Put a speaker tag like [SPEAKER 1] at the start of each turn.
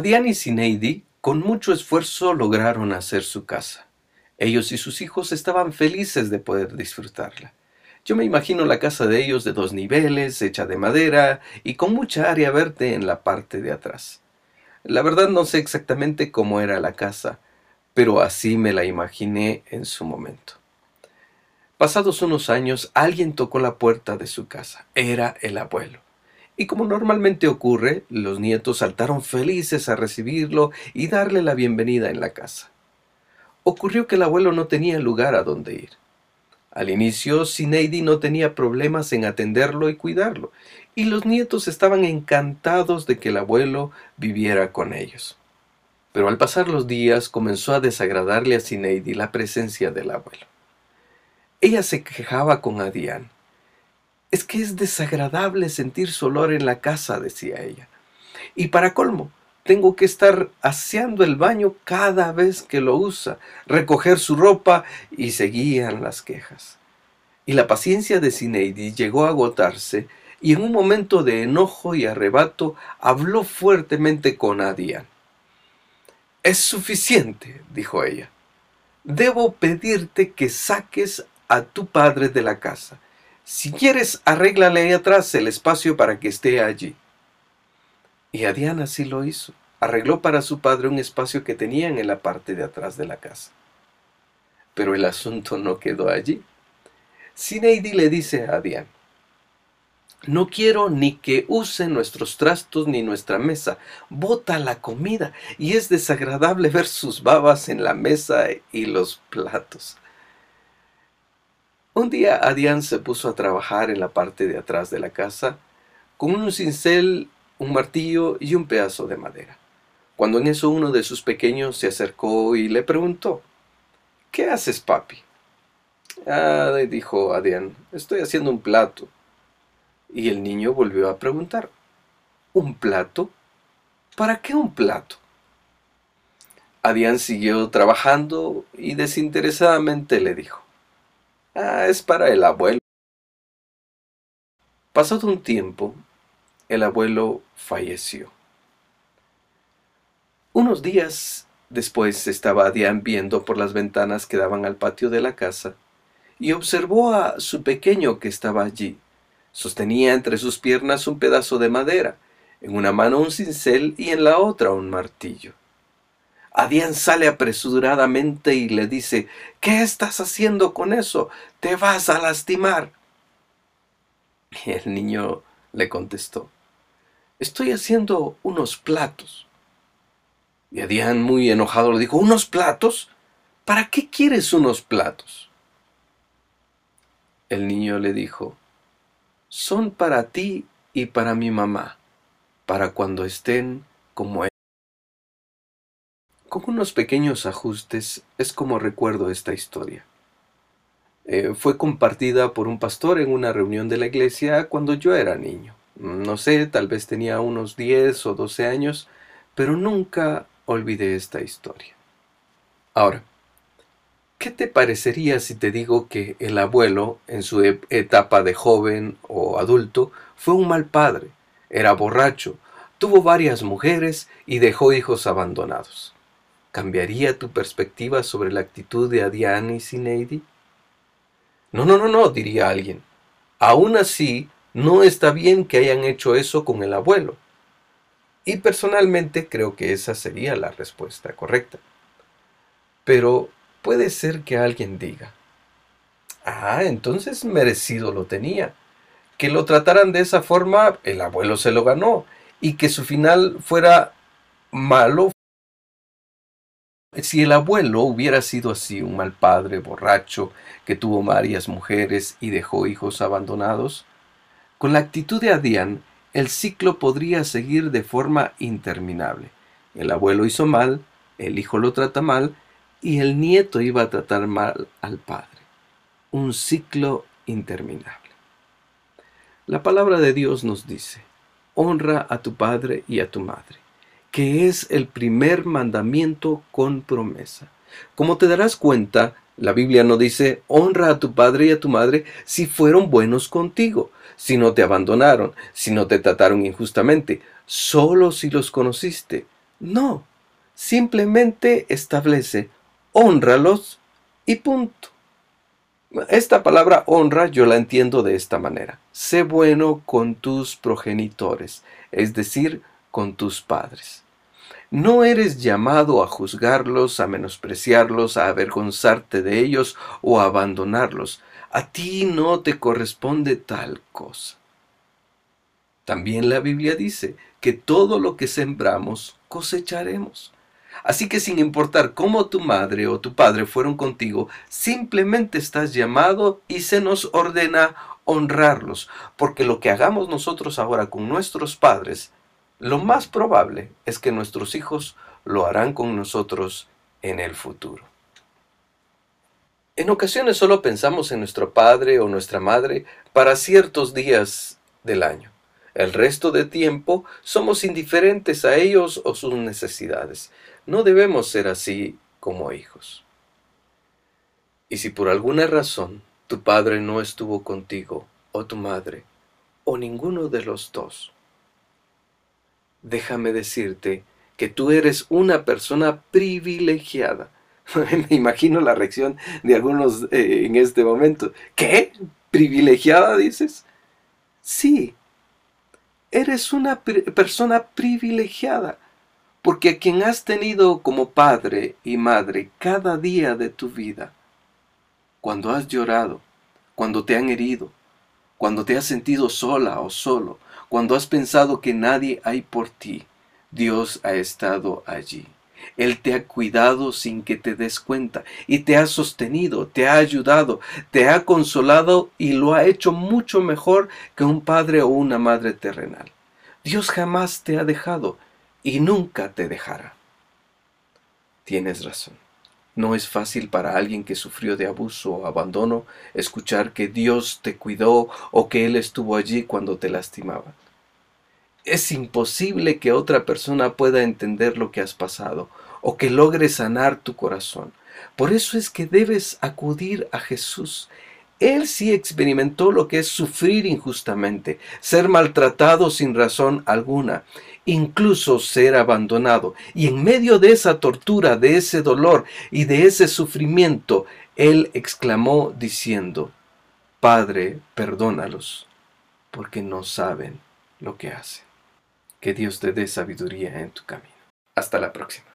[SPEAKER 1] Adian y Sineidi con mucho esfuerzo lograron hacer su casa. Ellos y sus hijos estaban felices de poder disfrutarla. Yo me imagino la casa de ellos de dos niveles, hecha de madera y con mucha área verde en la parte de atrás. La verdad no sé exactamente cómo era la casa, pero así me la imaginé en su momento. Pasados unos años, alguien tocó la puerta de su casa. Era el abuelo. Y como normalmente ocurre, los nietos saltaron felices a recibirlo y darle la bienvenida en la casa. Ocurrió que el abuelo no tenía lugar a donde ir. Al inicio, Sineidi no tenía problemas en atenderlo y cuidarlo, y los nietos estaban encantados de que el abuelo viviera con ellos. Pero al pasar los días comenzó a desagradarle a Sineidi la presencia del abuelo. Ella se quejaba con Adián. Es que es desagradable sentir su olor en la casa, decía ella. Y para colmo, tengo que estar aseando el baño cada vez que lo usa, recoger su ropa y seguían las quejas. Y la paciencia de Sineidi llegó a agotarse y en un momento de enojo y arrebato habló fuertemente con Adian. Es suficiente, dijo ella. Debo pedirte que saques a tu padre de la casa. Si quieres, arréglale ahí atrás el espacio para que esté allí. Y Adiana así lo hizo. Arregló para su padre un espacio que tenían en la parte de atrás de la casa. Pero el asunto no quedó allí. Sineidi le dice a Adian, no quiero ni que use nuestros trastos ni nuestra mesa. Bota la comida y es desagradable ver sus babas en la mesa y los platos. Un día Adian se puso a trabajar en la parte de atrás de la casa con un cincel un martillo y un pedazo de madera. Cuando en eso uno de sus pequeños se acercó y le preguntó, ¿Qué haces, papi? Ah, dijo Adrián, estoy haciendo un plato. Y el niño volvió a preguntar, ¿un plato? ¿Para qué un plato? Adrián siguió trabajando y desinteresadamente le dijo, Ah, es para el abuelo. Pasado un tiempo, el abuelo falleció. Unos días después estaba Diane viendo por las ventanas que daban al patio de la casa y observó a su pequeño que estaba allí. Sostenía entre sus piernas un pedazo de madera, en una mano un cincel y en la otra un martillo. Adián sale apresuradamente y le dice ¿Qué estás haciendo con eso? Te vas a lastimar. Y el niño le contestó Estoy haciendo unos platos. Y Adián, muy enojado, le dijo, ¿unos platos? ¿Para qué quieres unos platos? El niño le dijo, son para ti y para mi mamá, para cuando estén como. Con unos pequeños ajustes es como recuerdo esta historia. Eh, fue compartida por un pastor en una reunión de la iglesia cuando yo era niño no sé, tal vez tenía unos 10 o 12 años, pero nunca olvidé esta historia. Ahora, ¿qué te parecería si te digo que el abuelo, en su e-, etapa de joven o adulto, fue un mal padre, era borracho, tuvo varias mujeres y dejó hijos abandonados? ¿Cambiaría tu perspectiva sobre la actitud de Adiane y Sineidi? No, no, no, no, diría alguien. Aún así, no está bien que hayan hecho eso con el abuelo. Y personalmente creo que esa sería la respuesta correcta. Pero puede ser que alguien diga, ah, entonces merecido lo tenía. Que lo trataran de esa forma, el abuelo se lo ganó. Y que su final fuera malo. Si el abuelo hubiera sido así, un mal padre, borracho, que tuvo varias mujeres y dejó hijos abandonados, con la actitud de Adián, el ciclo podría seguir de forma interminable. El abuelo hizo mal, el hijo lo trata mal y el nieto iba a tratar mal al padre. Un ciclo interminable. La palabra de Dios nos dice, honra a tu padre y a tu madre, que es el primer mandamiento con promesa. Como te darás cuenta, la Biblia no dice, honra a tu padre y a tu madre si fueron buenos contigo, si no te abandonaron, si no te trataron injustamente, solo si los conociste. No, simplemente establece honralos y punto. Esta palabra honra yo la entiendo de esta manera. Sé bueno con tus progenitores, es decir, con tus padres. No eres llamado a juzgarlos, a menospreciarlos, a avergonzarte de ellos o a abandonarlos. A ti no te corresponde tal cosa. También la Biblia dice que todo lo que sembramos cosecharemos. Así que sin importar cómo tu madre o tu padre fueron contigo, simplemente estás llamado y se nos ordena honrarlos, porque lo que hagamos nosotros ahora con nuestros padres, lo más probable es que nuestros hijos lo harán con nosotros en el futuro. En ocasiones solo pensamos en nuestro padre o nuestra madre para ciertos días del año. El resto de tiempo somos indiferentes a ellos o sus necesidades. No debemos ser así como hijos. Y si por alguna razón tu padre no estuvo contigo, o tu madre, o ninguno de los dos, déjame decirte que tú eres una persona privilegiada. Me imagino la reacción de algunos eh, en este momento. ¿Qué? ¿Privilegiada dices? Sí, eres una persona privilegiada, porque a quien has tenido como padre y madre cada día de tu vida, cuando has llorado, cuando te han herido, cuando te has sentido sola o solo, cuando has pensado que nadie hay por ti, Dios ha estado allí. Él te ha cuidado sin que te des cuenta y te ha sostenido, te ha ayudado, te ha consolado y lo ha hecho mucho mejor que un padre o una madre terrenal. Dios jamás te ha dejado y nunca te dejará. Tienes razón. No es fácil para alguien que sufrió de abuso o abandono escuchar que Dios te cuidó o que Él estuvo allí cuando te lastimaba. Es imposible que otra persona pueda entender lo que has pasado o que logre sanar tu corazón. Por eso es que debes acudir a Jesús. Él sí experimentó lo que es sufrir injustamente, ser maltratado sin razón alguna, incluso ser abandonado. Y en medio de esa tortura, de ese dolor y de ese sufrimiento, Él exclamó diciendo, Padre, perdónalos, porque no saben lo que hacen. Que Dios te dé sabiduría en tu camino. Hasta la próxima.